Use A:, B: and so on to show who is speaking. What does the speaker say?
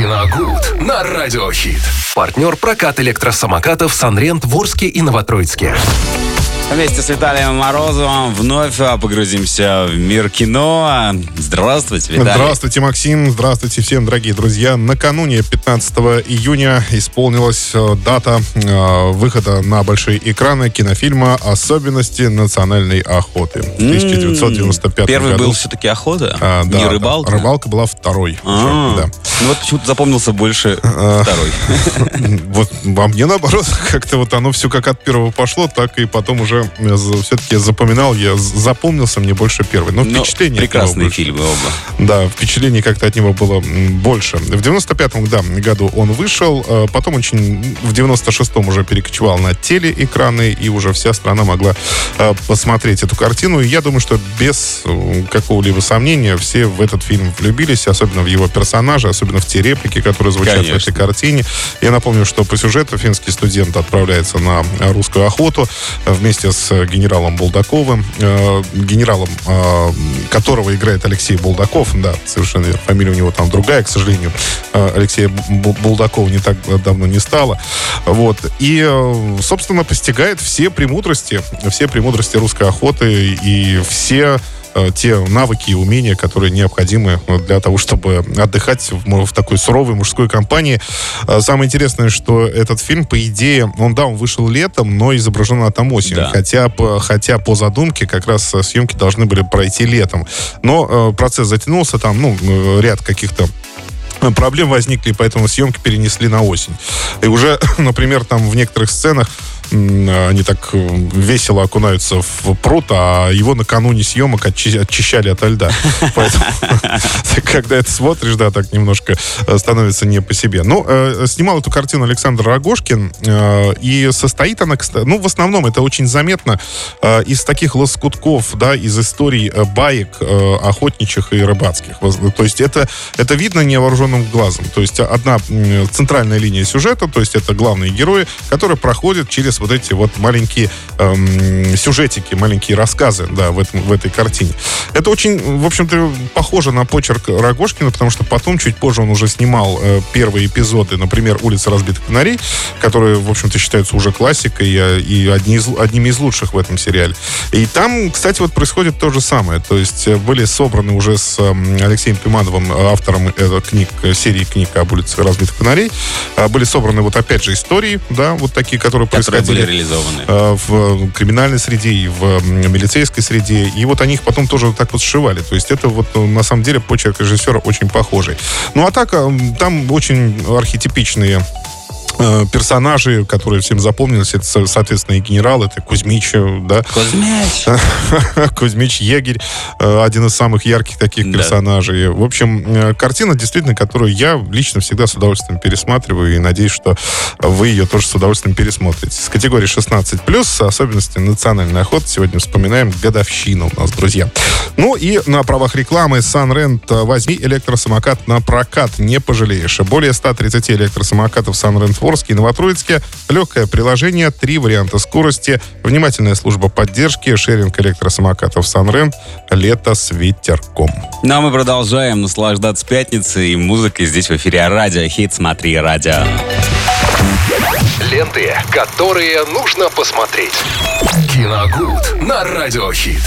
A: Киногуд на Радиохит. Партнер прокат электросамокатов Санрент в Орске и Новотроицке.
B: Вместе с Виталием Морозовым вновь погрузимся в мир кино. Здравствуйте, Виталий.
C: Здравствуйте, Максим. Здравствуйте всем, дорогие друзья. Накануне 15 июня исполнилась э, дата э, выхода на большие экраны кинофильма «Особенности национальной охоты» в 1995
B: Первый
C: году.
B: был все-таки охота,
C: А, да,
B: не рыбалка.
C: Рыбалка была второй.
B: А,
C: уже, да.
B: Ну вот почему-то запомнился больше
C: А.
B: второй.
C: Вот во мне наоборот, как-то вот оно все как от первого пошло, так и потом уже все-таки запоминал я, запомнился мне больше первый. Но
B: Но
C: впечатление от него
B: прекрасные фильмы оба.
C: Да, впечатлений как-то от него было больше. В 95-м, да, году он вышел, э, потом очень в 96-м уже перекочевал на телеэкраны, и уже вся страна могла э, посмотреть эту картину. И я думаю, что без э, какого-либо сомнения все в этот фильм влюбились, особенно в его персонажа, особенно в те реплики, которые звучат в
B: Конечно.
C: этой картине. Я напомню, что по сюжету финский студент отправляется на русскую охоту вместе с генералом Булдаковым, э, генералом, э, которого играет Алексей Булдаков, да, совершенно верно. Фамилия у него там другая, к сожалению. Э, Алексея Бу- Булдакова не так давно не стало. Вот. И, собственно, постигает все премудрости, все премудрости русской охоты и все те навыки и умения, которые необходимы э, для того, чтобы отдыхать в, в такой суровой мужской компании. Э, Самое интересное, что этот фильм, по идее, он, да, он вышел летом, но изображен она там осенью.
B: Да.
C: Хотя, по, хотя по задумке как раз э, съемки должны были пройти летом. Но э, процесс затянулся, там, ну, э, ряд каких-то э, проблем возникли, поэтому съемки перенесли на осень. И уже, например, там в некоторых сценах они так э, весело окунаются в пруд, а его накануне съемок очи- очищали от льда. Поэтому, когда это смотришь, да, так немножко э, становится не по себе. Ну, э, снимал эту картину Александр Рогошкин, э, и состоит она, ну, в основном это очень заметно э, из таких лоскутков, да, из историй э, баек э, охотничьих и рыбацких. То есть это, это видно невооруженным глазом. То есть одна центральная линия сюжета, то есть это главные герои, которые проходят через вот эти вот маленькие эм, сюжетики, маленькие рассказы, да, в, этом, в этой картине. Это очень, в общем-то, похоже на почерк Рогошкина, потому что потом, чуть позже, он уже снимал э, первые эпизоды, например, «Улица разбитых фонарей», которые, в общем-то, считаются уже классикой э, и одни из, одними из лучших в этом сериале. И там, кстати, вот происходит то же самое. То есть э, были собраны уже с эм, Алексеем Пимановым, э, автором э, книг, э, серии книг об улице разбитых фонарей, э, были собраны вот опять же истории, да, вот такие, которые
B: Которые были
C: происходили
B: реализованы.
C: э, в криминальной среде и в милицейской среде. И вот они их потом тоже вот так вот сшивали. То есть это вот э, на самом деле почерк режиссера очень похожий. Ну а так, э, там очень архетипичные персонажи, которые всем запомнились, это, со- соответственно, и генерал, это Кузьмич, э, да,
B: Кузьмич.
C: Кузьмич Егерь, э, один из самых ярких таких
B: Да.
C: персонажей. В общем, э, картина, действительно, которую я лично всегда с удовольствием пересматриваю и надеюсь, что вы ее тоже с удовольствием пересмотрите. С категории 16+, особенности национальной охоты, сегодня вспоминаем годовщину у нас, друзья. Ну и на правах рекламы Sunrent э, возьми электросамокат на прокат, не пожалеешь. Более 130 электросамокатов Sunrent Орске и Новотроицке. Легкое приложение, три варианта скорости, внимательная служба поддержки, шеринг электросамокатов Sunrent, лето с ветерком.
B: Ну а мы продолжаем наслаждаться пятницей и музыкой здесь в эфире Радио Хит. Смотри, Радио.
A: Ленты, которые нужно посмотреть. Киногуд на Радиохит.